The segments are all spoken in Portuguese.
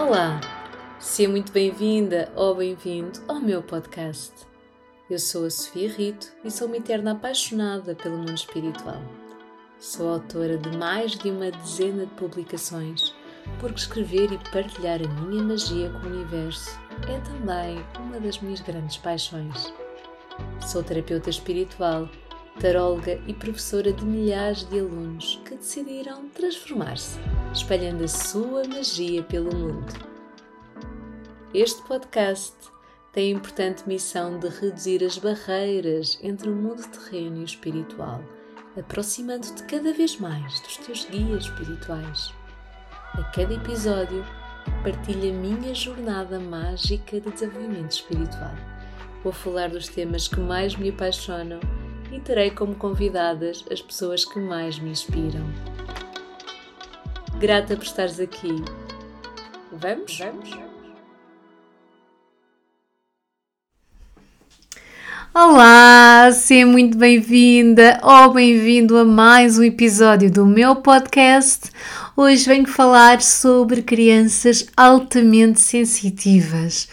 Olá, seja muito bem-vinda ou bem-vindo ao meu podcast. Eu sou a Sofia Rito e sou uma eterna apaixonada pelo mundo espiritual. Sou autora de mais de uma dezena de publicações, porque escrever e partilhar a minha magia com o universo é também uma das minhas grandes paixões. Sou terapeuta espiritual, taróloga e professora de milhares de alunos que decidiram transformar-se, espalhando a sua magia pelo mundo. Este podcast tem a importante missão de reduzir as barreiras entre o mundo terreno e o espiritual, aproximando-te cada vez mais dos teus guias espirituais. A cada episódio, partilho a minha jornada mágica de desenvolvimento espiritual. Vou falar dos temas que mais me apaixonam e terei como convidadas as pessoas que mais me inspiram. Grata por estares aqui. Vamos? Vamos? Olá, seja muito bem-vinda ou bem-vindo a mais um episódio do meu podcast. Hoje venho falar sobre crianças altamente sensitivas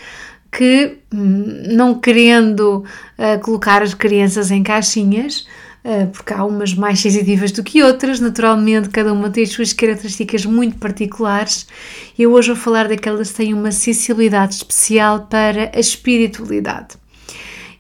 que, hum, não querendo uh, colocar as crianças em caixinhas, porque há umas mais sensitivas do que outras, naturalmente cada uma tem as suas características muito particulares. Eu hoje vou falar daquelas que têm uma sensibilidade especial para a espiritualidade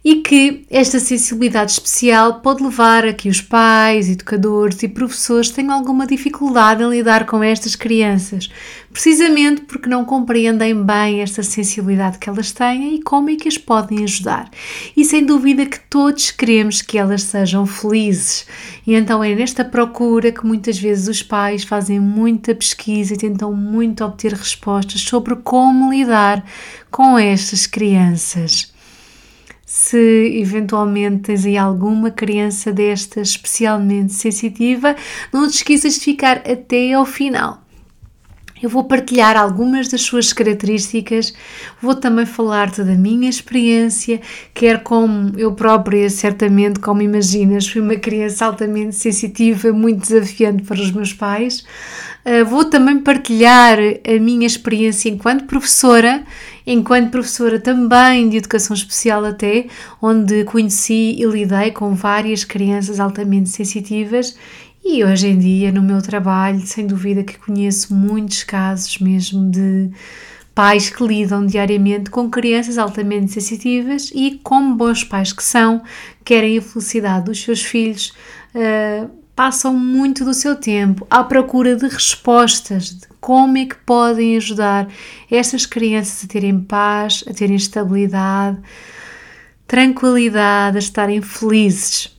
e que esta sensibilidade especial pode levar a que os pais, educadores e professores tenham alguma dificuldade em lidar com estas crianças, precisamente porque não compreendem bem esta sensibilidade que elas têm e como é que as podem ajudar. E sem dúvida que todos queremos que elas sejam felizes. E então é nesta procura que muitas vezes os pais fazem muita pesquisa e tentam muito obter respostas sobre como lidar com estas crianças se eventualmente tens aí alguma criança destas especialmente sensitiva, não te esqueças de ficar até ao final. Eu vou partilhar algumas das suas características, vou também falar-te da minha experiência, quer como eu própria, certamente, como imaginas, fui uma criança altamente sensitiva, muito desafiante para os meus pais. Uh, vou também partilhar a minha experiência enquanto professora enquanto professora também de educação especial até, onde conheci e lidei com várias crianças altamente sensitivas e hoje em dia no meu trabalho, sem dúvida que conheço muitos casos mesmo de pais que lidam diariamente com crianças altamente sensitivas e, como bons pais que são, querem a felicidade dos seus filhos, uh, passam muito do seu tempo à procura de respostas de como é que podem ajudar estas crianças a terem paz, a terem estabilidade, tranquilidade, a estarem felizes.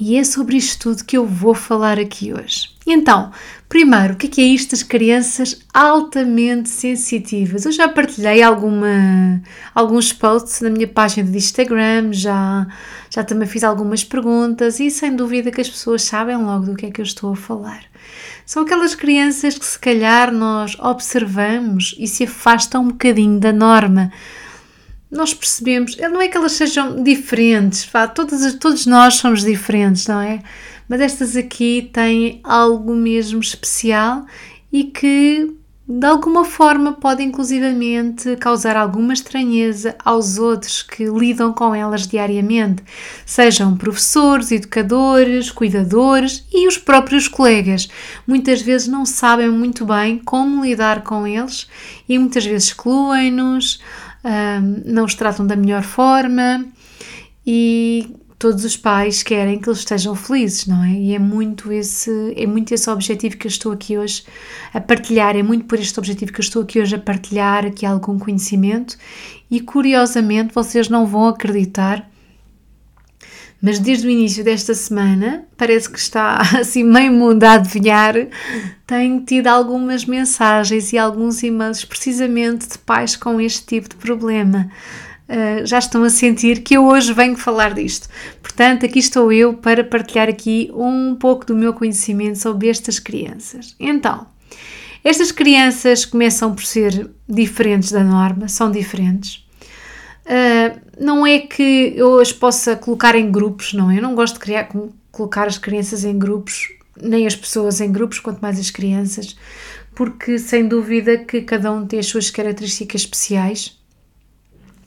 E é sobre isto tudo que eu vou falar aqui hoje. Então, primeiro, o que é, é isto das crianças altamente sensitivas? Eu já partilhei alguma, alguns posts na minha página de Instagram, já, já também fiz algumas perguntas e sem dúvida que as pessoas sabem logo do que é que eu estou a falar. São aquelas crianças que se calhar nós observamos e se afastam um bocadinho da norma nós percebemos, não é que elas sejam diferentes, vá, todos, todos nós somos diferentes, não é? Mas estas aqui têm algo mesmo especial e que de alguma forma pode inclusivamente causar alguma estranheza aos outros que lidam com elas diariamente, sejam professores, educadores, cuidadores e os próprios colegas. Muitas vezes não sabem muito bem como lidar com eles e muitas vezes excluem-nos não os tratam da melhor forma e todos os pais querem que eles estejam felizes, não é? E é muito esse, é muito esse objetivo que eu estou aqui hoje a partilhar, é muito por este objetivo que eu estou aqui hoje a partilhar aqui algum conhecimento e curiosamente vocês não vão acreditar mas desde o início desta semana, parece que está assim meio mundo a adivinhar, tenho tido algumas mensagens e alguns e-mails precisamente de pais com este tipo de problema. Uh, já estão a sentir que eu hoje venho falar disto. Portanto, aqui estou eu para partilhar aqui um pouco do meu conhecimento sobre estas crianças. Então, estas crianças começam por ser diferentes da norma, são diferentes. Uh, não é que eu as possa colocar em grupos, não. Eu não gosto de criar, colocar as crianças em grupos nem as pessoas em grupos, quanto mais as crianças, porque sem dúvida que cada um tem as suas características especiais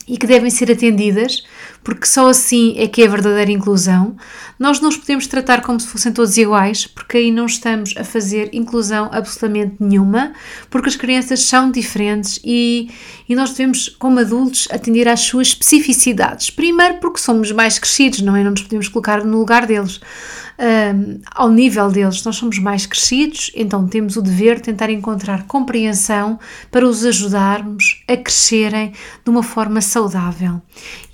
e que devem ser atendidas, porque só assim é que é a verdadeira inclusão. Nós não os podemos tratar como se fossem todos iguais, porque aí não estamos a fazer inclusão absolutamente nenhuma, porque as crianças são diferentes e, e nós devemos, como adultos, atender às suas especificidades. Primeiro, porque somos mais crescidos, não é? Não nos podemos colocar no lugar deles um, ao nível deles. Nós somos mais crescidos, então temos o dever de tentar encontrar compreensão para os ajudarmos a crescerem de uma forma saudável.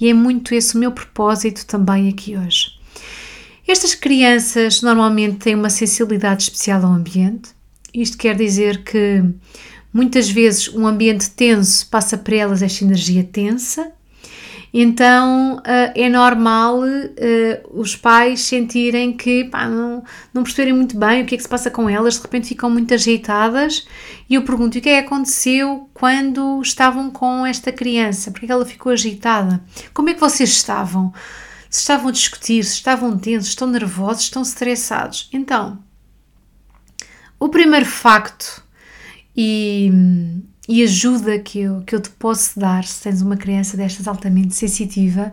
E é muito esse o meu propósito também aqui hoje. Estas crianças normalmente têm uma sensibilidade especial ao ambiente. Isto quer dizer que muitas vezes um ambiente tenso passa para elas esta energia tensa então uh, é normal uh, os pais sentirem que pá, não, não perceberem muito bem o que é que se passa com elas, de repente ficam muito ajeitadas. E eu pergunto: o que é que aconteceu quando estavam com esta criança? Porque ela ficou agitada? Como é que vocês estavam? Se estavam a discutir, se estavam tensos, estão nervosos, estão estressados. Então, o primeiro facto e e ajuda que eu, que eu te posso dar se tens uma criança destas altamente sensitiva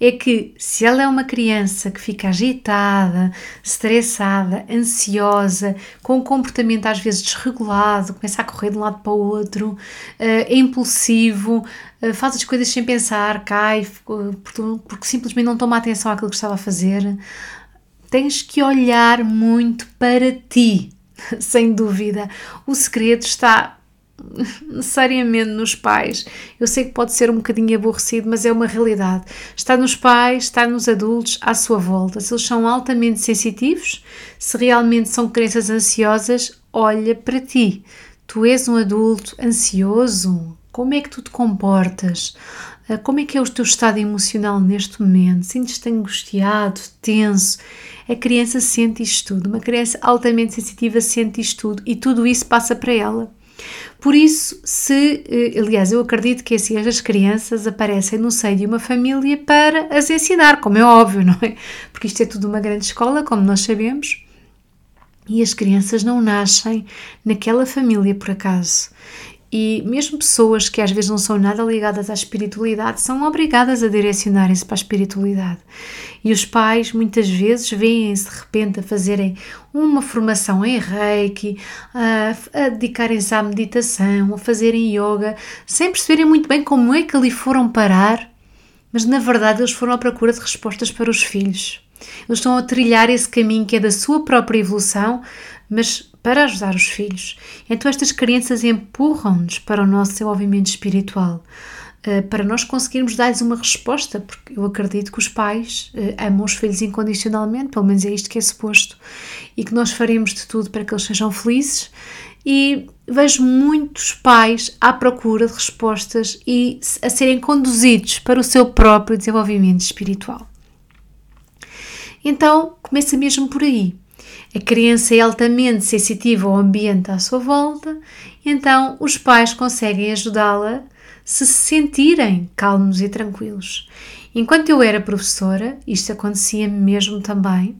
é que se ela é uma criança que fica agitada, estressada, ansiosa, com um comportamento às vezes desregulado, começa a correr de um lado para o outro, uh, é impulsivo, uh, faz as coisas sem pensar, cai porque, porque simplesmente não toma atenção àquilo que estava a fazer, tens que olhar muito para ti, sem dúvida. O segredo está necessariamente nos pais. Eu sei que pode ser um bocadinho aborrecido, mas é uma realidade. Está nos pais, está nos adultos à sua volta. Se eles são altamente sensitivos, se realmente são crianças ansiosas, olha para ti. Tu és um adulto ansioso? Como é que tu te comportas? Ah, como é que é o teu estado emocional neste momento? Sentes-te angustiado, tenso? A criança sente isto tudo. Uma criança altamente sensitiva sente isto tudo e tudo isso passa para ela. Por isso, se, eh, aliás, eu acredito que assim as crianças aparecem no seio de uma família para as ensinar, como é óbvio, não é? Porque isto é tudo uma grande escola, como nós sabemos, e as crianças não nascem naquela família por acaso. E mesmo pessoas que às vezes não são nada ligadas à espiritualidade são obrigadas a direcionarem-se para a espiritualidade. E os pais muitas vezes veem-se de repente a fazerem uma formação em reiki, a, a dedicarem-se à meditação, a fazerem yoga, sem perceberem muito bem como é que ali foram parar, mas na verdade eles foram à procura de respostas para os filhos. Eles estão a trilhar esse caminho que é da sua própria evolução, mas para ajudar os filhos. Então, estas crianças empurram-nos para o nosso desenvolvimento espiritual, eh, para nós conseguirmos dar-lhes uma resposta, porque eu acredito que os pais eh, amam os filhos incondicionalmente, pelo menos é isto que é suposto, e que nós faremos de tudo para que eles sejam felizes. E vejo muitos pais à procura de respostas e a serem conduzidos para o seu próprio desenvolvimento espiritual. Então, começa mesmo por aí. A criança é altamente sensitiva ao ambiente à sua volta, então os pais conseguem ajudá-la se se sentirem calmos e tranquilos. Enquanto eu era professora, isto acontecia mesmo também,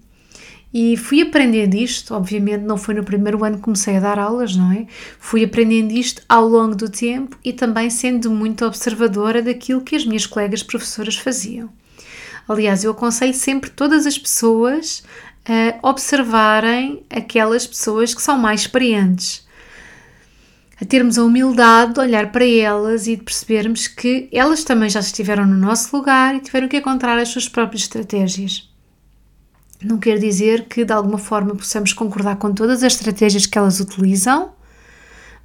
e fui aprendendo isto, obviamente não foi no primeiro ano que comecei a dar aulas, não é? Fui aprendendo isto ao longo do tempo e também sendo muito observadora daquilo que as minhas colegas professoras faziam. Aliás, eu aconselho sempre todas as pessoas a observarem aquelas pessoas que são mais experientes, a termos a humildade de olhar para elas e de percebermos que elas também já estiveram no nosso lugar e tiveram que encontrar as suas próprias estratégias. Não quer dizer que de alguma forma possamos concordar com todas as estratégias que elas utilizam,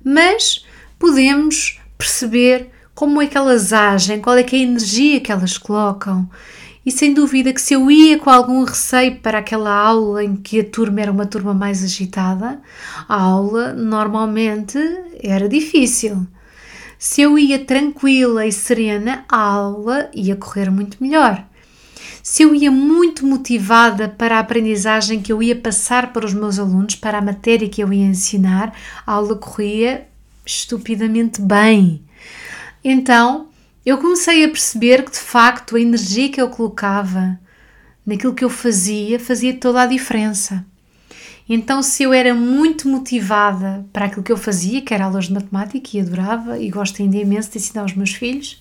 mas podemos perceber como é que elas agem, qual é que é a energia que elas colocam e sem dúvida que se eu ia com algum receio para aquela aula em que a turma era uma turma mais agitada, a aula normalmente era difícil. Se eu ia tranquila e serena, a aula ia correr muito melhor. Se eu ia muito motivada para a aprendizagem que eu ia passar para os meus alunos, para a matéria que eu ia ensinar, a aula corria estupidamente bem. Então, eu comecei a perceber que de facto a energia que eu colocava naquilo que eu fazia fazia toda a diferença. Então, se eu era muito motivada para aquilo que eu fazia, que era aulas de matemática e adorava e gosto ainda imenso de ensinar aos meus filhos,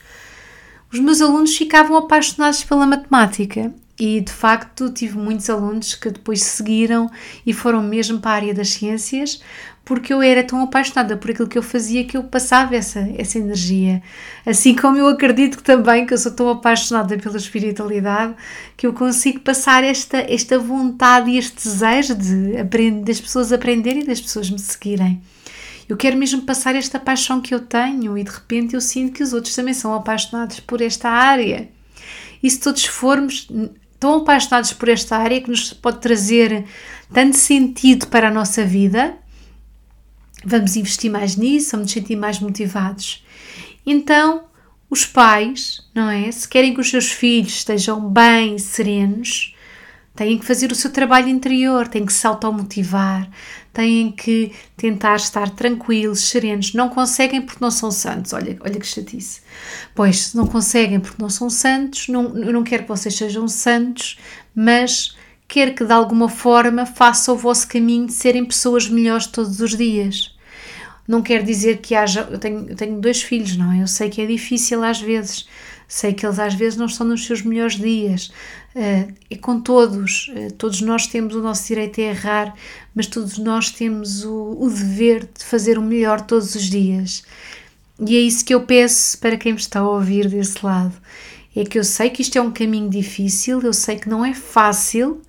os meus alunos ficavam apaixonados pela matemática e de facto tive muitos alunos que depois seguiram e foram mesmo para a área das ciências porque eu era tão apaixonada por aquilo que eu fazia que eu passava essa, essa energia. Assim como eu acredito que também que eu sou tão apaixonada pela espiritualidade que eu consigo passar esta, esta vontade e este desejo de aprender, das pessoas aprenderem e das pessoas me seguirem. Eu quero mesmo passar esta paixão que eu tenho e de repente eu sinto que os outros também são apaixonados por esta área. E se todos formos tão apaixonados por esta área que nos pode trazer tanto sentido para a nossa vida, vamos investir mais nisso, vamos nos sentir mais motivados. Então, os pais, não é? Se querem que os seus filhos estejam bem, serenos, têm que fazer o seu trabalho interior, têm que se automotivar, têm que tentar estar tranquilos, serenos. Não conseguem porque não são santos. Olha, olha que chatice. Pois, não conseguem porque não são santos, não, eu não quero que vocês sejam santos, mas quer que de alguma forma faça o vosso caminho de serem pessoas melhores todos os dias. Não quer dizer que haja. Eu tenho, eu tenho dois filhos, não é? Eu sei que é difícil às vezes, sei que eles às vezes não estão nos seus melhores dias. Uh, é com todos, uh, todos nós temos o nosso direito a errar, mas todos nós temos o, o dever de fazer o melhor todos os dias. E é isso que eu peço para quem me está a ouvir desse lado. É que eu sei que isto é um caminho difícil, eu sei que não é fácil,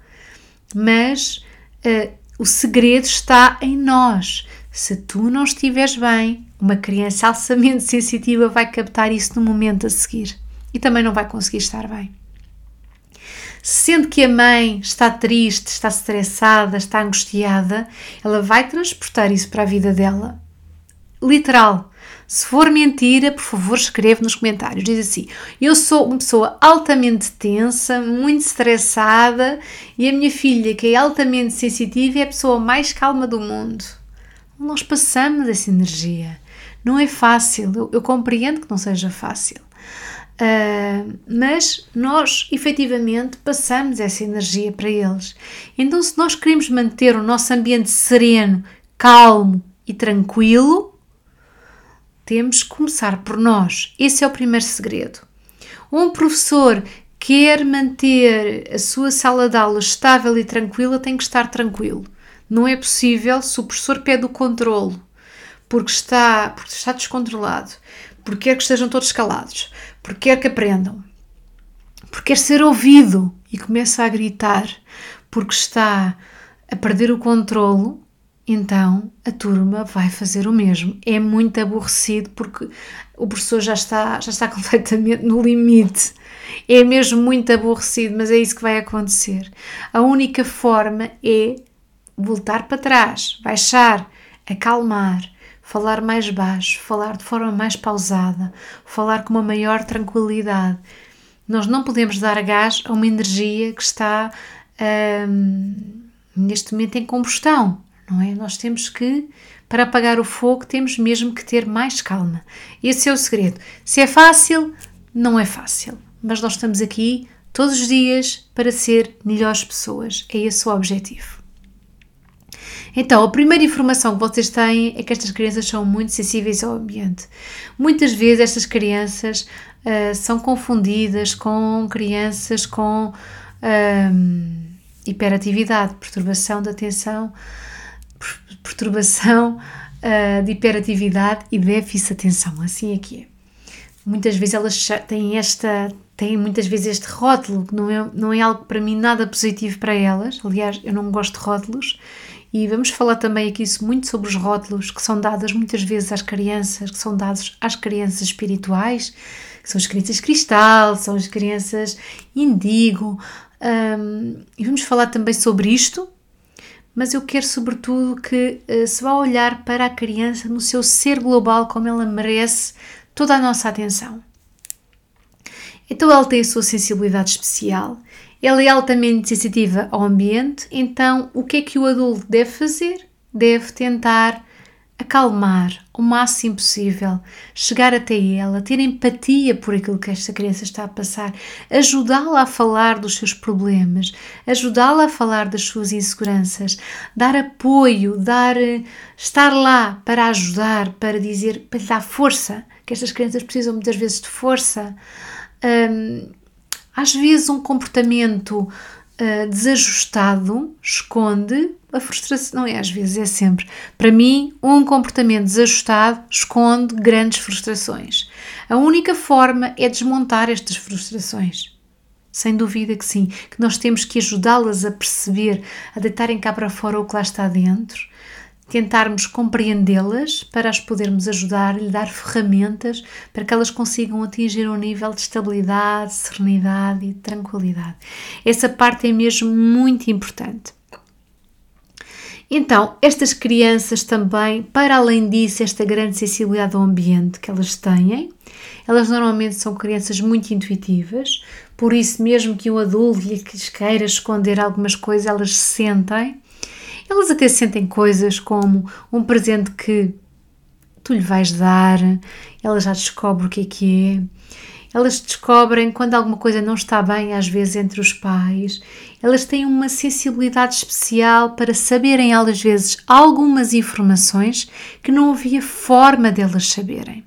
mas uh, o segredo está em nós. Se tu não estiveres bem, uma criança altamente sensitiva vai captar isso no momento a seguir e também não vai conseguir estar bem. Sendo que a mãe está triste, está estressada, está angustiada, ela vai transportar isso para a vida dela. Literal. Se for mentira, por favor, escreve nos comentários. Diz assim: Eu sou uma pessoa altamente tensa, muito estressada, e a minha filha, que é altamente sensitiva, é a pessoa mais calma do mundo. Nós passamos essa energia. Não é fácil, eu, eu compreendo que não seja fácil. Uh, mas nós efetivamente passamos essa energia para eles. Então, se nós queremos manter o nosso ambiente sereno, calmo e tranquilo, temos que começar por nós. Esse é o primeiro segredo. Um professor quer manter a sua sala de aula estável e tranquila, tem que estar tranquilo. Não é possível se o professor pede o controlo porque está, porque está descontrolado, porque quer que estejam todos calados, porque quer que aprendam, porque quer ser ouvido e começa a gritar porque está a perder o controlo, então a turma vai fazer o mesmo. É muito aborrecido porque o professor já está, já está completamente no limite. É mesmo muito aborrecido, mas é isso que vai acontecer. A única forma é voltar para trás, baixar, acalmar, falar mais baixo, falar de forma mais pausada, falar com uma maior tranquilidade. Nós não podemos dar gás a uma energia que está hum, neste momento em combustão, não é? Nós temos que, para apagar o fogo, temos mesmo que ter mais calma. Esse é o segredo. Se é fácil, não é fácil, mas nós estamos aqui todos os dias para ser melhores pessoas. É esse o objetivo. Então, a primeira informação que vocês têm é que estas crianças são muito sensíveis ao ambiente. Muitas vezes estas crianças uh, são confundidas com crianças com uh, hiperatividade, perturbação da atenção, perturbação uh, de hiperatividade e déficit de atenção. Assim é que é. Muitas vezes elas têm esta têm muitas vezes este rótulo que não é, não é algo para mim nada positivo para elas. Aliás, eu não gosto de rótulos e vamos falar também aqui muito sobre os rótulos que são dados muitas vezes às crianças, que são dados às crianças espirituais, que são as crianças cristal, são as crianças indigo. Um, e vamos falar também sobre isto, mas eu quero sobretudo que uh, se vá olhar para a criança no seu ser global, como ela merece toda a nossa atenção. Então ela tem a sua sensibilidade especial ela é altamente sensitiva ao ambiente, então o que é que o adulto deve fazer? Deve tentar acalmar o máximo possível, chegar até ela, ter empatia por aquilo que esta criança está a passar, ajudá-la a falar dos seus problemas, ajudá-la a falar das suas inseguranças, dar apoio, dar estar lá para ajudar, para dizer, para lhe dar força, que estas crianças precisam muitas vezes de força. Um, às vezes um comportamento uh, desajustado esconde a frustração, não é às vezes, é sempre. Para mim, um comportamento desajustado esconde grandes frustrações. A única forma é desmontar estas frustrações. Sem dúvida que sim, que nós temos que ajudá-las a perceber, a deitarem cá para fora o que lá está dentro, tentarmos compreendê-las para as podermos ajudar, lhe dar ferramentas para que elas consigam atingir um nível de estabilidade, serenidade e tranquilidade. Essa parte é mesmo muito importante. Então, estas crianças também, para além disso, esta grande sensibilidade ao ambiente que elas têm, elas normalmente são crianças muito intuitivas, por isso, mesmo que um adulto lhes queira esconder algumas coisas, elas sentem. Elas até sentem coisas como um presente que tu lhe vais dar, ela já descobre o que é que é elas descobrem quando alguma coisa não está bem, às vezes entre os pais. Elas têm uma sensibilidade especial para saberem, às vezes, algumas informações que não havia forma delas saberem.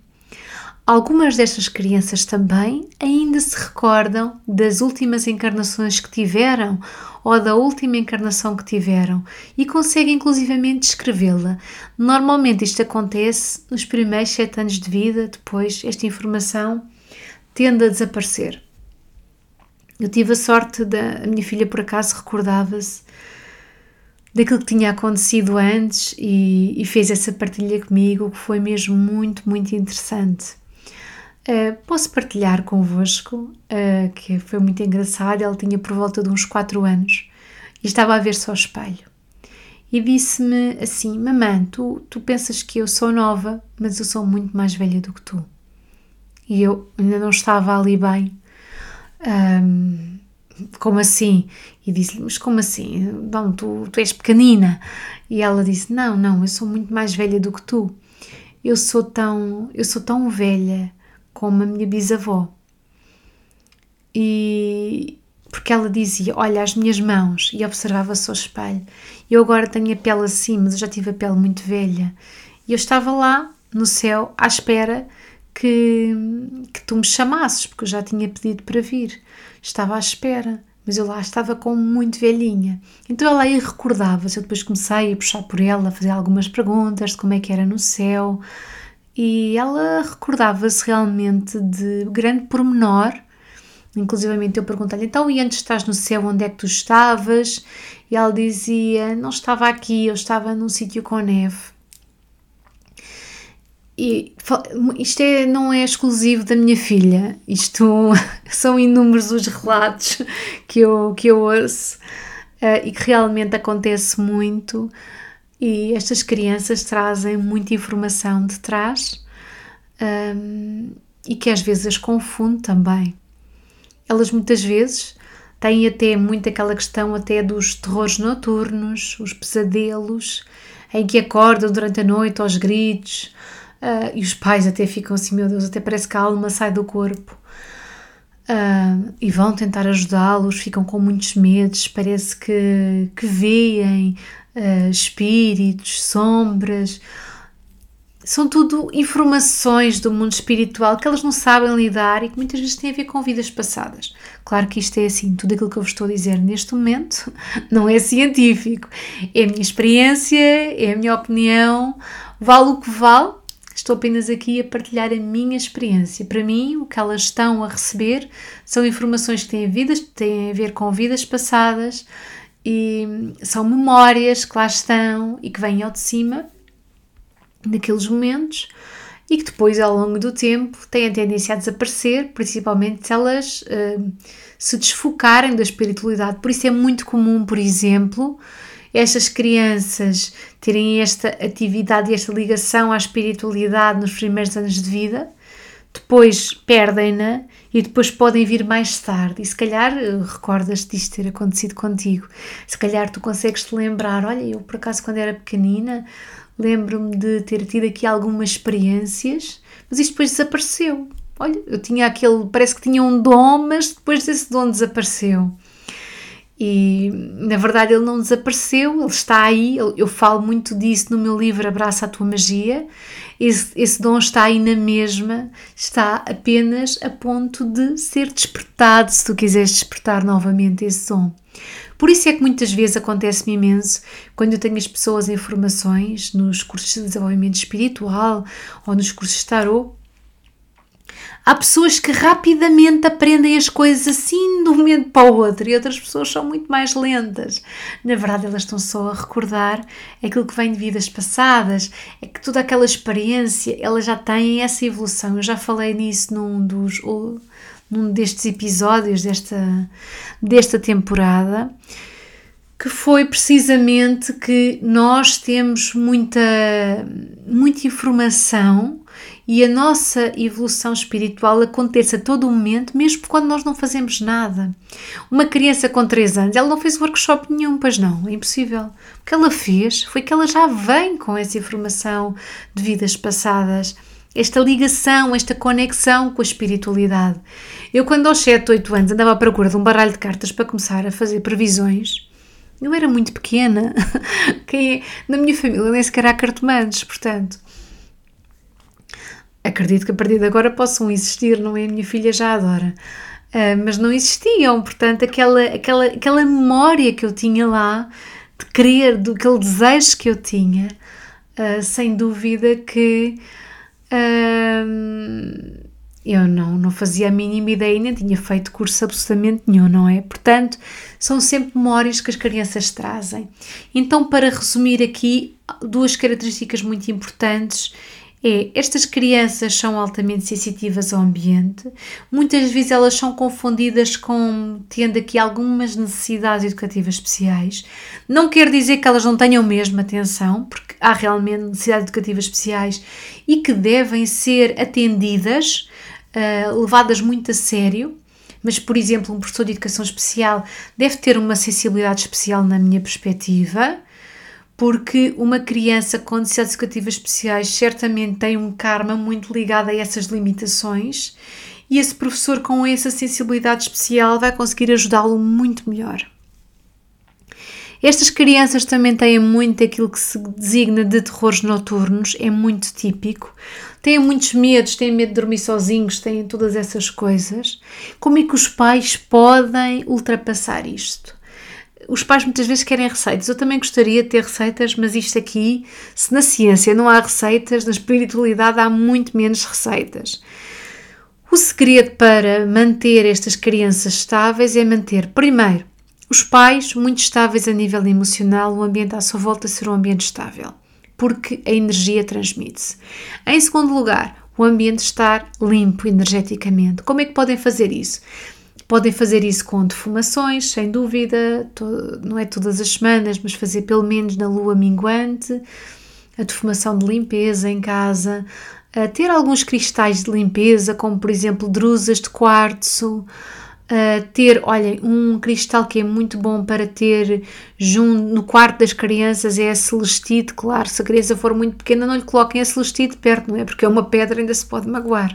Algumas destas crianças também ainda se recordam das últimas encarnações que tiveram ou da última encarnação que tiveram e conseguem inclusivamente descrevê-la. Normalmente isto acontece nos primeiros sete anos de vida, depois esta informação tende a desaparecer. Eu tive a sorte da a minha filha, por acaso, recordava-se daquilo que tinha acontecido antes e, e, fez essa partilha comigo, que foi mesmo muito, muito interessante. Uh, posso partilhar convosco, uh, que foi muito engraçado. Ela tinha por volta de uns 4 anos e estava a ver-se ao espelho. E disse-me assim: Mamãe, tu, tu pensas que eu sou nova, mas eu sou muito mais velha do que tu e eu ainda não estava ali bem. Um, como assim? E disse-lhe, mas como assim? Não, tu, tu és pequenina. E ela disse, não, não, eu sou muito mais velha do que tu. Eu sou tão, eu sou tão velha como a minha bisavó. E porque ela dizia, olha as minhas mãos e observava-se ao espelho. Eu agora tenho a pele assim, mas eu já tive a pele muito velha. E eu estava lá no céu à espera que, que tu me chamasses, porque eu já tinha pedido para vir. Estava à espera, mas eu lá estava como muito velhinha. Então ela aí recordava-se. Eu depois comecei a puxar por ela, a fazer algumas perguntas de como é que era no céu. E ela recordava-se realmente de grande pormenor. Inclusivamente eu perguntei-lhe, então e antes estás no céu, onde é que tu estavas? E ela dizia, não estava aqui, eu estava num sítio com neve. E isto é, não é exclusivo da minha filha, isto são inúmeros os relatos que eu, que eu ouço uh, e que realmente acontece muito. E estas crianças trazem muita informação de trás um, e que às vezes as confunde também. Elas muitas vezes têm até muito aquela questão até dos terrores noturnos, os pesadelos, em que acordam durante a noite aos gritos, Uh, e os pais até ficam assim, meu Deus, até parece que a alma sai do corpo. Uh, e vão tentar ajudá-los, ficam com muitos medos, parece que, que veem uh, espíritos, sombras. São tudo informações do mundo espiritual que elas não sabem lidar e que muitas vezes têm a ver com vidas passadas. Claro que isto é assim, tudo aquilo que eu vos estou a dizer neste momento não é científico, é a minha experiência, é a minha opinião, vale o que vale, Estou apenas aqui a partilhar a minha experiência. Para mim, o que elas estão a receber são informações que têm, vidas, têm a ver com vidas passadas e são memórias que lá estão e que vêm ao de cima naqueles momentos e que depois, ao longo do tempo, têm a tendência a desaparecer, principalmente se elas uh, se desfocarem da espiritualidade. Por isso é muito comum, por exemplo, estas crianças terem esta atividade e esta ligação à espiritualidade nos primeiros anos de vida, depois perdem-na e depois podem vir mais tarde. E se calhar eh, recordas disto ter acontecido contigo. Se calhar tu consegues te lembrar: olha, eu por acaso quando era pequenina, lembro-me de ter tido aqui algumas experiências, mas isto depois desapareceu. Olha, eu tinha aquele, parece que tinha um dom, mas depois desse dom desapareceu. E na verdade ele não desapareceu, ele está aí. Eu falo muito disso no meu livro Abraça a Tua Magia. Esse, esse dom está aí na mesma, está apenas a ponto de ser despertado, se tu quiseres despertar novamente esse dom. Por isso é que muitas vezes acontece-me imenso quando eu tenho as pessoas em formações, nos cursos de desenvolvimento espiritual ou nos cursos de tarot, Há pessoas que rapidamente aprendem as coisas assim de um momento para o outro e outras pessoas são muito mais lentas. Na verdade, elas estão só a recordar aquilo que vem de vidas passadas, é que toda aquela experiência, elas já têm essa evolução. Eu já falei nisso num dos num destes episódios desta, desta temporada que foi precisamente que nós temos muita, muita informação e a nossa evolução espiritual acontece a todo momento, mesmo quando nós não fazemos nada. Uma criança com 3 anos, ela não fez workshop nenhum, pois não, é impossível. O que ela fez foi que ela já vem com essa informação de vidas passadas, esta ligação, esta conexão com a espiritualidade. Eu, quando aos 7, 8 anos andava à procura de um baralho de cartas para começar a fazer previsões, eu era muito pequena. É? Na minha família nem sequer há cartomantes, portanto acredito que a partir de agora possam existir, não é? A minha filha já adora. Uh, mas não existiam, portanto, aquela, aquela, aquela memória que eu tinha lá de querer, do aquele desejo que eu tinha, uh, sem dúvida que uh, eu não, não fazia a mínima ideia, nem tinha feito curso absolutamente nenhum, não é? Portanto, são sempre memórias que as crianças trazem. Então, para resumir aqui, duas características muito importantes é estas crianças são altamente sensitivas ao ambiente, muitas vezes elas são confundidas com tendo aqui algumas necessidades educativas especiais. Não quer dizer que elas não tenham mesmo atenção, porque há realmente necessidades educativas especiais e que devem ser atendidas, uh, levadas muito a sério. Mas, por exemplo, um professor de educação especial deve ter uma sensibilidade especial, na minha perspectiva porque uma criança com necessidades educativas especiais certamente tem um karma muito ligado a essas limitações e esse professor com essa sensibilidade especial vai conseguir ajudá-lo muito melhor. Estas crianças também têm muito aquilo que se designa de terrores noturnos, é muito típico. Têm muitos medos, têm medo de dormir sozinhos, têm todas essas coisas. Como é que os pais podem ultrapassar isto? Os pais muitas vezes querem receitas. Eu também gostaria de ter receitas, mas isto aqui, se na ciência não há receitas, na espiritualidade há muito menos receitas. O segredo para manter estas crianças estáveis é manter, primeiro, os pais muito estáveis a nível emocional, o ambiente à sua volta ser um ambiente estável, porque a energia transmite-se. Em segundo lugar, o ambiente estar limpo energeticamente. Como é que podem fazer isso? Podem fazer isso com defumações, sem dúvida, não é todas as semanas, mas fazer pelo menos na lua minguante, a defumação de limpeza em casa, ter alguns cristais de limpeza, como por exemplo drusas de quartzo, ter, olhem, um cristal que é muito bom para ter junto, no quarto das crianças é a celestite, claro, se a criança for muito pequena não lhe coloquem a celestite perto, não é? Porque é uma pedra ainda se pode magoar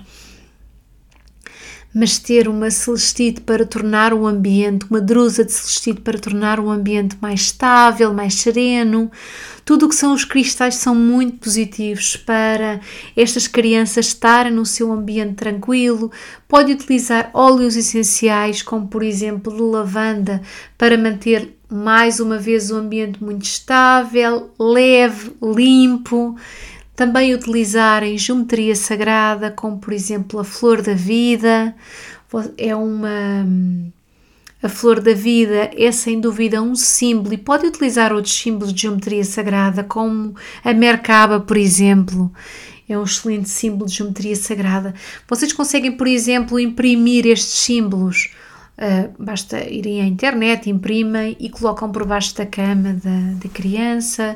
mas ter uma celestite para tornar o ambiente, uma drusa de celestite para tornar o ambiente mais estável, mais sereno. Tudo o que são os cristais são muito positivos para estas crianças estarem no seu ambiente tranquilo. Pode utilizar óleos essenciais, como por exemplo de lavanda, para manter mais uma vez o ambiente muito estável, leve, limpo também utilizarem geometria sagrada, como por exemplo a flor da vida, é uma. A flor da vida é sem dúvida um símbolo e pode utilizar outros símbolos de geometria sagrada, como a Merkaba, por exemplo. É um excelente símbolo de geometria sagrada. Vocês conseguem, por exemplo, imprimir estes símbolos. Uh, basta irem à internet, imprimem e colocam por baixo da cama da, da criança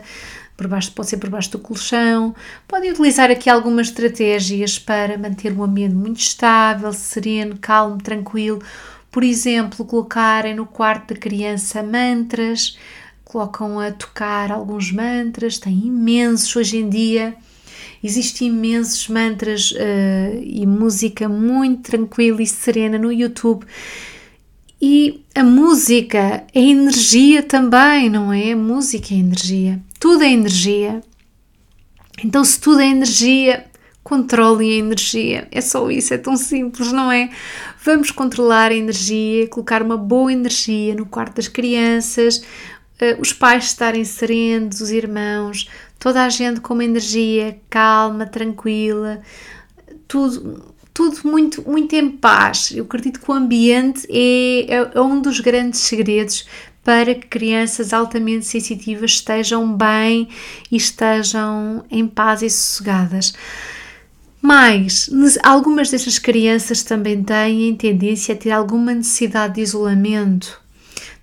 por baixo, pode ser por baixo do colchão. Podem utilizar aqui algumas estratégias para manter o ambiente muito estável, sereno, calmo, tranquilo. Por exemplo, colocarem no quarto da criança mantras, colocam a tocar alguns mantras, tem imensos hoje em dia. Existem imensos mantras uh, e música muito tranquila e serena no YouTube. E a música é energia também, não é? A música é energia. Tudo é energia. Então, se tudo é energia, controlem a energia. É só isso, é tão simples, não é? Vamos controlar a energia, colocar uma boa energia no quarto das crianças, eh, os pais estarem serenos, os irmãos, toda a gente com uma energia calma, tranquila, tudo, tudo muito, muito em paz. Eu acredito que o ambiente é, é, é um dos grandes segredos para que crianças altamente sensitivas estejam bem e estejam em paz e sossegadas. Mas algumas destas crianças também têm tendência a ter alguma necessidade de isolamento,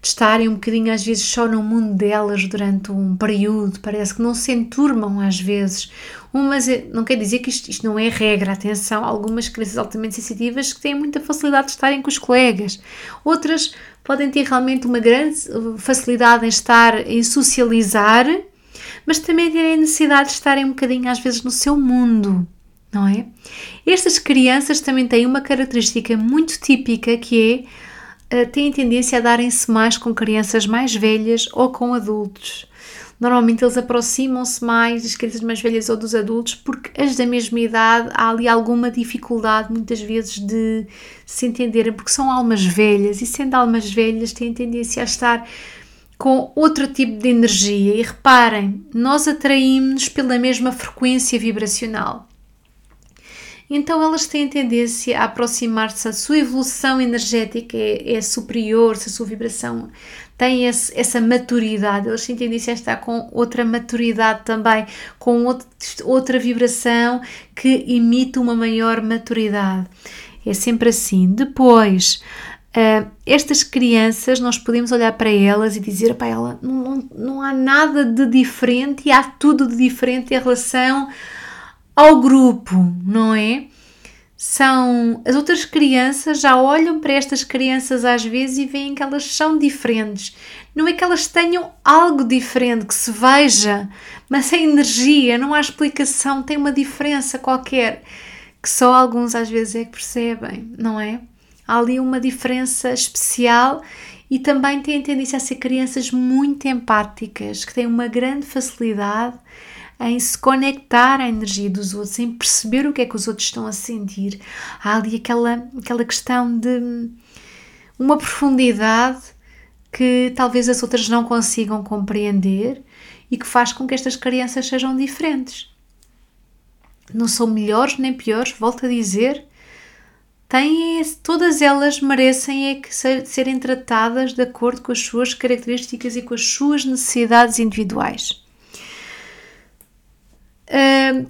de estarem um bocadinho às vezes só no mundo delas durante um período, parece que não se enturmam às vezes. Umas, não quer dizer que isto, isto não é regra, atenção, algumas crianças altamente sensitivas que têm muita facilidade de estarem com os colegas, outras podem ter realmente uma grande facilidade em estar, em socializar, mas também terem necessidade de estarem um bocadinho às vezes no seu mundo não é? Estas crianças também têm uma característica muito típica que é uh, têm tendência a darem-se mais com crianças mais velhas ou com adultos. Normalmente eles aproximam-se mais das crianças mais velhas ou dos adultos porque as da mesma idade há ali alguma dificuldade muitas vezes de se entenderem porque são almas velhas e sendo almas velhas têm tendência a estar com outro tipo de energia. E reparem, nós atraímos-nos pela mesma frequência vibracional. Então elas têm tendência a aproximar-se, a sua evolução energética é, é, superior, se a sua vibração tem esse, essa maturidade, elas têm tendência a estar com outra maturidade também, com outro, outra vibração que imita uma maior maturidade. É sempre assim. Depois, Uh, estas crianças, nós podemos olhar para elas e dizer: para ela não, não, não há nada de diferente e há tudo de diferente em relação ao grupo, não é? São as outras crianças já olham para estas crianças às vezes e veem que elas são diferentes. Não é que elas tenham algo diferente que se veja, mas a energia, não há explicação, tem uma diferença qualquer que só alguns às vezes é que percebem, não é? Há ali uma diferença especial e também têm tendência a ser crianças muito empáticas, que têm uma grande facilidade em se conectar à energia dos outros, em perceber o que é que os outros estão a sentir. Há ali aquela, aquela questão de uma profundidade que talvez as outras não consigam compreender e que faz com que estas crianças sejam diferentes. Não são melhores nem piores, volto a dizer, têm, todas elas merecem é que serem tratadas de acordo com as suas características e com as suas necessidades individuais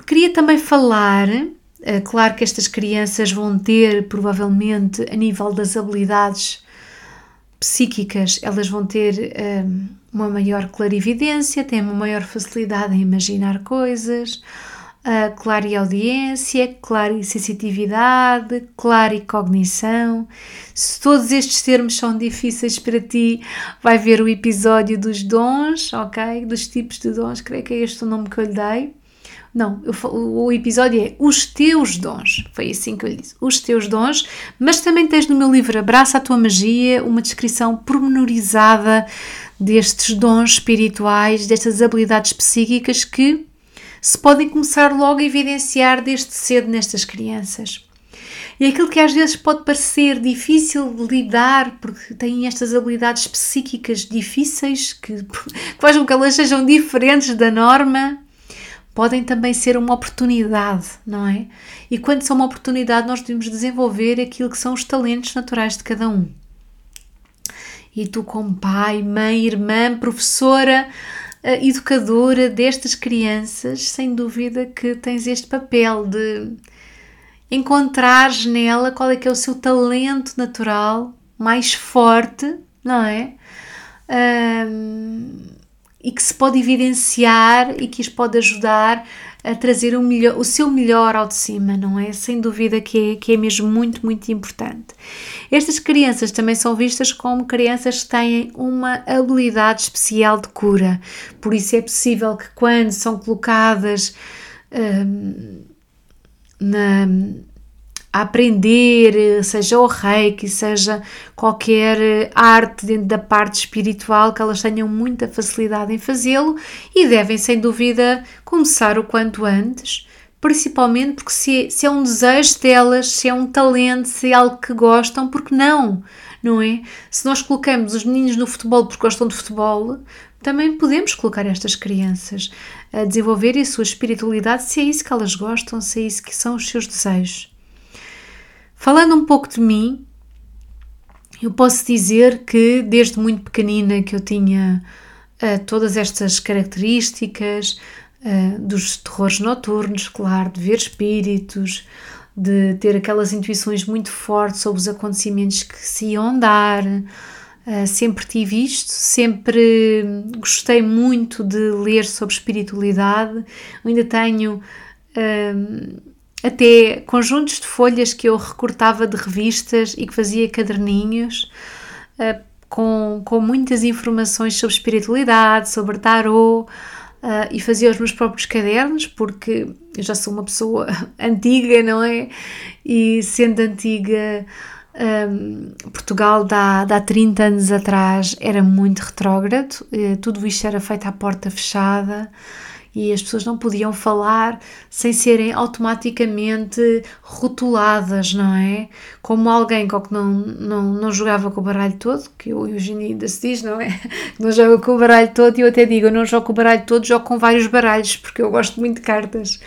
queria também falar, uh, claro que estas crianças vão ter, provavelmente, a nível das habilidades psíquicas, elas vão ter uma maior clarividência, têm uma maior facilidade em imaginar coisas, uh, clareaudiência, sensitividade, cognição. Se todos estes termos são difíceis para ti, vai ver o episódio dos dons, ok? Dos tipos de dons, creio que é este o nome que eu lhe dei. Não, eu, o episódio é Os Teus Dons. Foi assim que eu lhe disse. Os Teus Dons. Mas também tens no meu livro Abraça a Tua Magia uma descrição pormenorizada destes dons espirituais, destas habilidades psíquicas que se podem começar logo a evidenciar desde cedo nestas crianças. E aquilo que às vezes pode parecer difícil de lidar, porque têm estas habilidades psíquicas difíceis, que, que fazem com que elas sejam diferentes da norma, podem também ser uma oportunidade, não é? E quando são uma oportunidade, nós devemos desenvolver aquilo que são os talentos naturais de cada um. E tu, como pai, mãe, irmã, professora, eh, educadora destas crianças, sem dúvida que tens este papel de encontrares nela qual é que é o seu talento natural mais forte, não é? Um, e que se pode evidenciar e que os pode ajudar a trazer o, melhor, o seu melhor ao de cima, não é? Sem dúvida que é, que é mesmo muito, muito importante. Estas crianças também são vistas como crianças que têm uma habilidade especial de cura, por isso é possível que quando são colocadas hum, na, a aprender, seja o reiki, seja qualquer arte dentro da parte espiritual, que elas tenham muita facilidade em fazê-lo e devem, sem dúvida, começar o quanto antes, principalmente porque se, se é um desejo delas, se é um talento, se é algo que gostam, porque não? Não é? Se nós colocamos os meninos no futebol porque gostam de futebol, também podemos colocar estas crianças a desenvolverem a sua espiritualidade se é isso que elas gostam, se é isso que são os seus desejos. Falando um pouco de mim, eu posso dizer que desde muito pequenina que eu tinha uh, todas estas características uh, dos terrores noturnos, claro, de ver espíritos, de ter aquelas intuições muito fortes sobre os acontecimentos que se iam dar. Uh, sempre tive isto, sempre gostei muito de ler sobre espiritualidade. Eu ainda tenho até conjuntos de folhas que eu recortava de revistas e que fazia caderninhos uh, com, com muitas informações sobre espiritualidade, sobre tarot. Uh, e fazia os meus próprios cadernos, porque eu já sou uma pessoa antiga, não é? E sendo antiga, um, Portugal, há, há 30 anos atrás, era muito retrógrado, uh, tudo isto era feito à porta fechada e as pessoas não podiam falar sem serem automaticamente rotuladas, não é? Como alguém que não, não, não jogava com o baralho todo, que hoje em ainda se diz, não é? Não joga com o baralho todo e eu até digo, eu não jogo com o baralho todo, jogo com vários baralhos, porque eu gosto muito de cartas.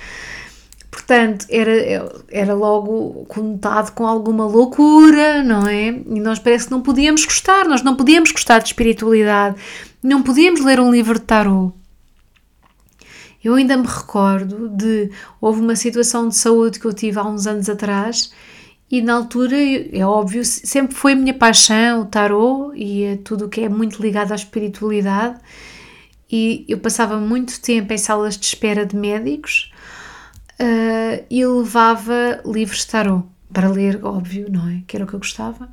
Portanto, era, era logo conotado com alguma loucura, não é? E nós parece que não podíamos gostar, nós não podíamos gostar de espiritualidade, não podíamos ler um livro de tarot. Eu ainda me recordo de. Houve uma situação de saúde que eu tive há uns anos atrás e na altura, é óbvio, sempre foi a minha paixão, o tarot e tudo o que é muito ligado à espiritualidade. E eu passava muito tempo em salas de espera de médicos uh, e levava livros de tarot para ler, óbvio, não é? Que era o que eu gostava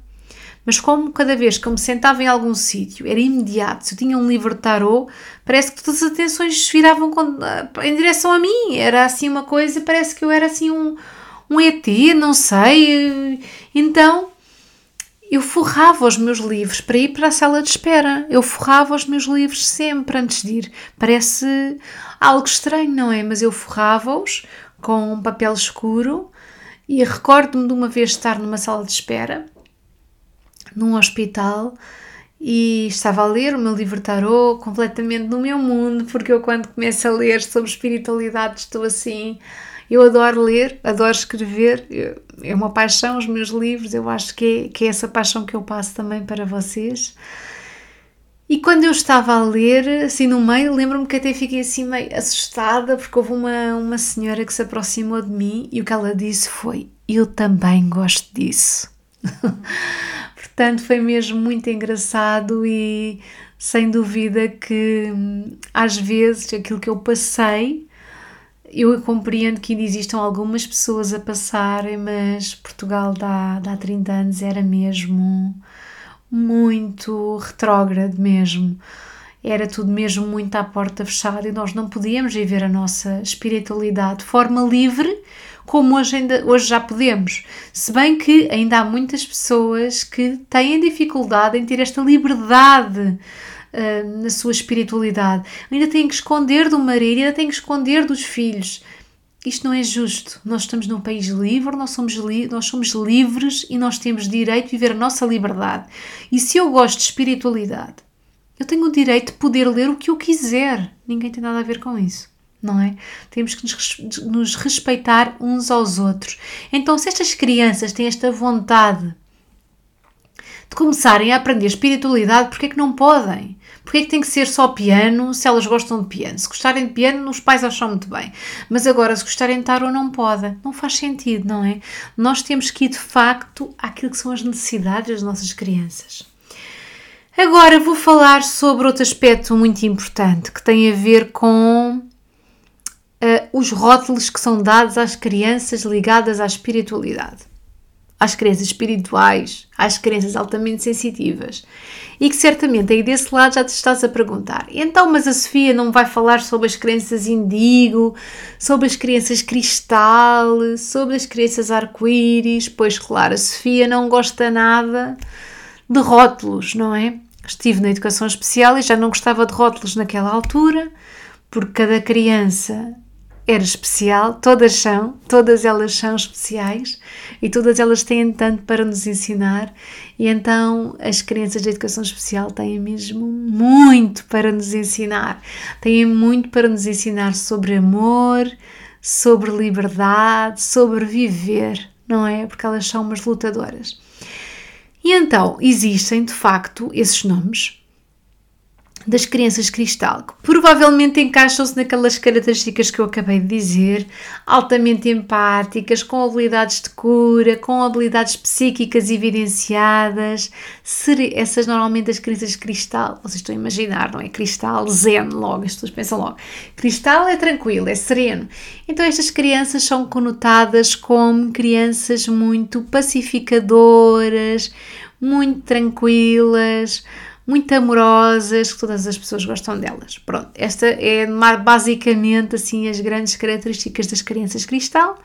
mas como cada vez que eu me sentava em algum sítio era imediato, se eu tinha um livro de tarot, parece que todas as atenções viravam em direção a mim, era assim uma coisa, parece que eu era assim um, um ET, não sei, então eu forrava os meus livros para ir para a sala de espera, eu forrava os meus livros sempre antes de ir, parece algo estranho, não é? Mas eu forrava-os com um papel escuro e recordo-me de uma vez estar numa sala de espera num hospital e estava a ler o meu livro tarot completamente no meu mundo, porque eu quando começo a ler sobre espiritualidade estou assim, eu adoro ler, adoro escrever, é uma paixão os meus livros, eu acho que é, que é essa paixão que eu passo também para vocês. E quando eu estava a ler, assim no meio, lembro-me que até fiquei assim meio assustada, porque houve uma, uma senhora que se aproximou de mim e o que ela disse foi: Eu também gosto disso. Portanto, foi mesmo muito engraçado e sem dúvida que às vezes aquilo que eu passei, eu compreendo que ainda existam algumas pessoas a passarem, mas Portugal há, há 30 anos era mesmo muito retrógrado mesmo. Era tudo mesmo muito à porta fechada e nós não podíamos viver a nossa espiritualidade de forma livre como hoje, ainda, hoje já podemos. Se bem que ainda há muitas pessoas que têm dificuldade em ter esta liberdade uh, na sua espiritualidade. Ainda têm que esconder do marido, ainda têm que esconder dos filhos. Isto não é justo. Nós estamos num país livre, nós somos, li nós somos livres e nós temos direito de viver a nossa liberdade. E se eu gosto de espiritualidade, eu tenho o direito de poder ler o que eu quiser. Ninguém tem nada a ver com isso não é? Temos que nos respeitar uns aos outros. Então, se estas crianças têm esta vontade de começarem a aprender espiritualidade, porquê é que não podem? Porquê é que tem que ser só piano se elas gostam de piano? Se gostarem de piano, os pais acham muito bem. Mas agora, se gostarem de tarot, não podem. Não faz sentido, não é? Nós temos que ir de facto àquilo que são as necessidades das nossas crianças. Agora vou falar sobre outro aspecto muito importante que tem a ver com uh, os rótulos que são dados às crianças ligadas à espiritualidade, às crenças espirituais, às crenças altamente sensitivas. E que certamente aí desse lado já te estás a perguntar: então, mas a Sofia não vai falar sobre as crenças indigo, sobre as crenças cristal, sobre as crenças arco-íris? Pois, claro, a Sofia não gosta nada de rótulos, não é? Estive na educação especial e já não gostava de rótulos naquela altura porque cada criança era especial, todas são, todas elas são especiais e todas elas têm tanto para nos ensinar, e então as crianças de educação especial têm mesmo muito para nos ensinar, têm muito para nos ensinar sobre amor, sobre liberdade, sobre viver, não é? Porque elas são umas lutadoras. E então existem de facto esses nomes das crianças cristal, que provavelmente encaixam-se naquelas características que eu acabei de dizer, altamente empáticas, com habilidades de cura, com habilidades psíquicas evidenciadas, essas normalmente as crianças cristal, vocês estão a imaginar, não é? Cristal, zen, logo, as pessoas pensam logo. Cristal é tranquilo, é sereno. Então estas crianças são conotadas como crianças muito pacificadoras, muito tranquilas, muito amorosas, que todas as pessoas gostam delas. Pronto, esta é basicamente assim as grandes características das crianças cristal.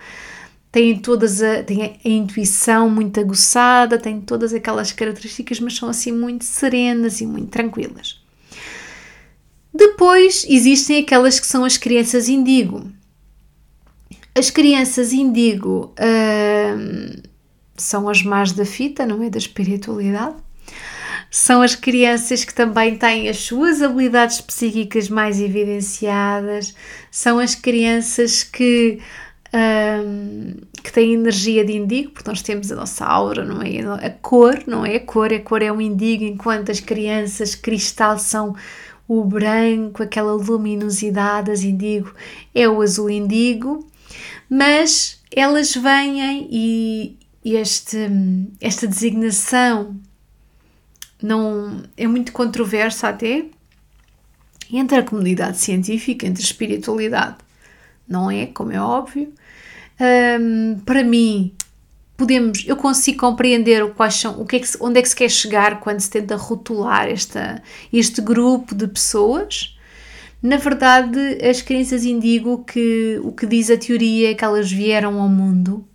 Têm todas a, têm a intuição muito aguçada, têm todas aquelas características, mas são assim muito serenas e muito tranquilas. Depois existem aquelas que são as crianças indigo. As crianças indigo hum, são as más da fita, não é? Da espiritualidade são as crianças que também têm as suas habilidades psíquicas mais evidenciadas, são as crianças que, um, que têm energia de indigo, porque nós temos a nossa aura, não é? A cor, não é? A cor, a cor é um indigo, enquanto as crianças cristal são o branco, aquela luminosidade, as indigo é o azul indigo, mas elas vêm e este, esta designação não é muito controversa até entre a comunidade científica, entre a espiritualidade, não é? Como é óbvio. Um, para mim, podemos, eu consigo compreender quais são, o que é que, onde é que se quer chegar quando se tenta rotular esta, este grupo de pessoas. Na verdade, as crenças indigo que o que diz a teoria é que elas vieram ao mundo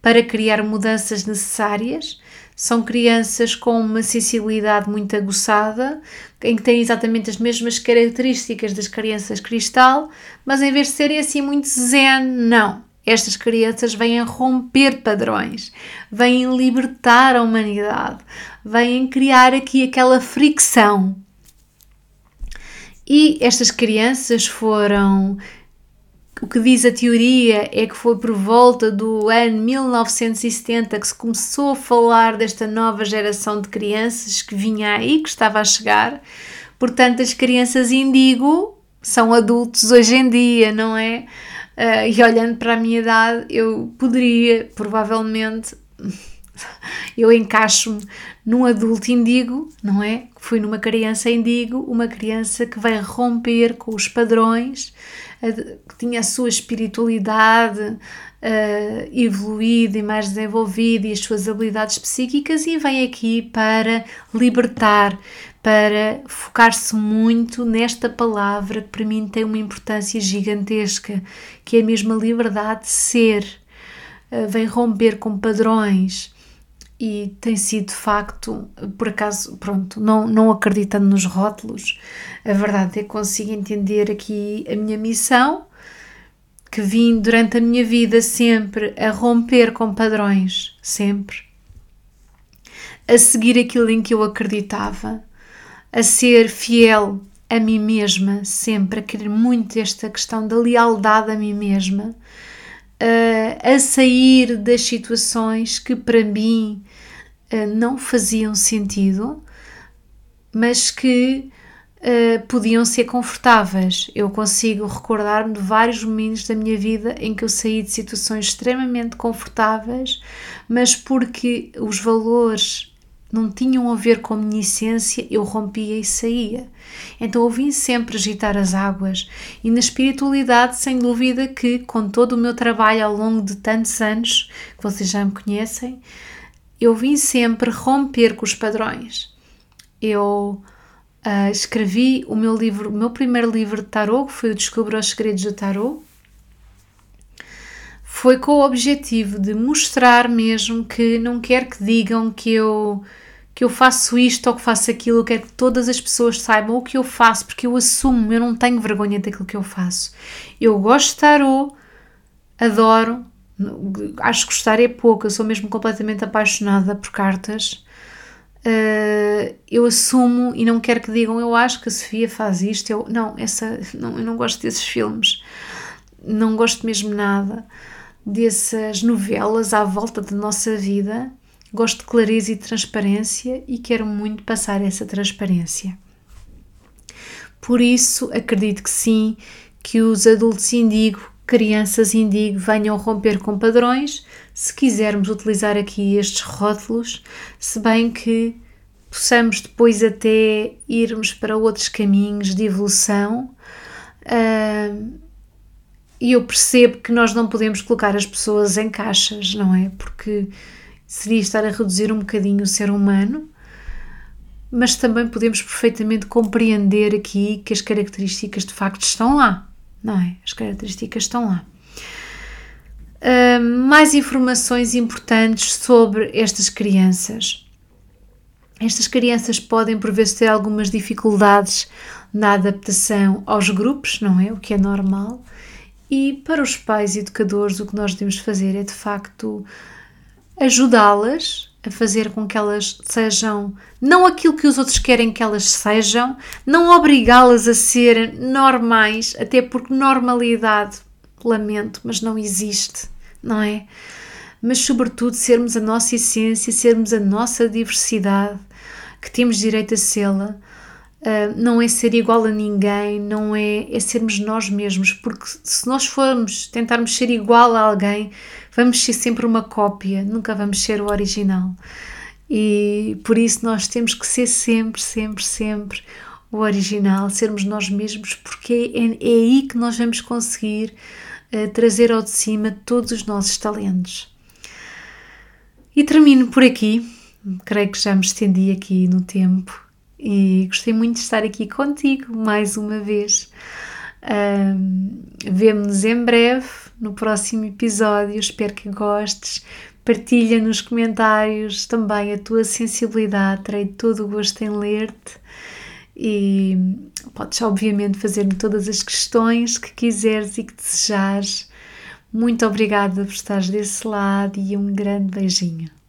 para criar mudanças necessárias são crianças com uma sensibilidade muito aguçada, em que têm exatamente as mesmas características das crianças cristal, mas em vez de serem assim muito zen, não. Estas crianças vêm romper padrões, vêm libertar a humanidade, vêm criar aqui aquela fricção. E estas crianças foram o que diz a teoria é que foi por volta do ano 1970 que se começou a falar desta nova geração de crianças que vinha aí, que estava a chegar. Portanto, as crianças indigo são adultos hoje em dia, não é? Uh, e olhando para a minha idade, eu poderia, provavelmente, eu encaixo-me num adulto indigo, não é? Fui numa criança indigo, uma criança que vai romper com os padrões que tinha a sua espiritualidade uh, evoluída e mais desenvolvida e as suas habilidades psíquicas e vem aqui para libertar, para focar-se muito nesta palavra que para mim tem uma importância gigantesca, que é mesmo a liberdade de ser, uh, vem romper com padrões e tem sido de facto, por acaso, pronto, não, não acreditando nos rótulos, a verdade é que consigo entender aqui a minha missão, que vim durante a minha vida sempre a romper com padrões, sempre, a seguir aquilo em que eu acreditava, a ser fiel a mim mesma, sempre, a querer muito esta questão da lealdade a mim mesma, a sair das situações que para mim uh, não faziam sentido, mas que uh, podiam ser confortáveis. Eu consigo recordar-me de vários momentos da minha vida em que eu saí de situações extremamente confortáveis, mas porque os valores não tinham a ver com a minha essência, eu rompia e saía. Então eu vim sempre agitar as águas. E na espiritualidade, sem dúvida que, com todo o meu trabalho ao longo de tantos anos, que vocês já me conhecem, eu vim sempre romper com os padrões. Eu uh, escrevi o meu livro, o meu primeiro livro de tarot, que foi o Descubra os Segredos do Tarot, foi com o objetivo de mostrar mesmo que não quero que digam que eu que eu faço isto ou que faço aquilo, eu quero que todas as pessoas saibam o que eu faço, porque eu assumo, eu não tenho vergonha daquilo que eu faço. Eu gosto de tarot, adoro, acho que gostar é pouco, eu sou mesmo completamente apaixonada por cartas. Uh, eu assumo e não quero que digam eu acho que a Sofia faz isto eu, não, essa, não, eu não gosto desses filmes não gosto mesmo nada dessas novelas à volta da nossa vida. Gosto de clareza e transparência e quero muito passar essa transparência. Por isso, acredito que sim, que os adultos indigo, crianças indigo, venham romper com padrões, se quisermos utilizar aqui estes rótulos, se bem que possamos depois até irmos para outros caminhos de evolução. E eu percebo que nós não podemos colocar as pessoas em caixas, não é? Porque seria estar a reduzir um bocadinho o ser humano, mas também podemos perfeitamente compreender aqui que as características de facto estão lá, não é? As características estão lá. Uh, mais informações importantes sobre estas crianças. Estas crianças podem, por vezes, ter algumas dificuldades na adaptação aos grupos, não é? O que é normal. E para os pais educadores, o que nós devemos fazer é de facto ajudá-las a fazer com que elas sejam não aquilo que os outros querem que elas sejam, não obrigá-las a ser normais, até porque normalidade, lamento, mas não existe, não é? Mas, sobretudo, sermos a nossa essência, sermos a nossa diversidade, que temos direito a sê-la, Uh, não é ser igual a ninguém, não é, é sermos nós mesmos, porque se nós formos tentarmos ser igual a alguém, vamos ser sempre uma cópia, nunca vamos ser o original. E por isso nós temos que ser sempre, sempre, sempre o original, sermos nós mesmos, porque é, é aí que nós vamos conseguir uh, trazer ao de cima todos os nossos talentos. E termino por aqui, creio que já me estendi aqui no tempo e gostei muito de estar aqui contigo mais uma vez. Um, Vemo-nos em breve no próximo episódio. Espero que gostes. Partilha nos comentários também a tua sensibilidade. Terei todo o gosto em ler-te e podes, obviamente, fazer-me todas as questões que quiseres e que desejares. Muito obrigada por estares desse lado e um grande beijinho.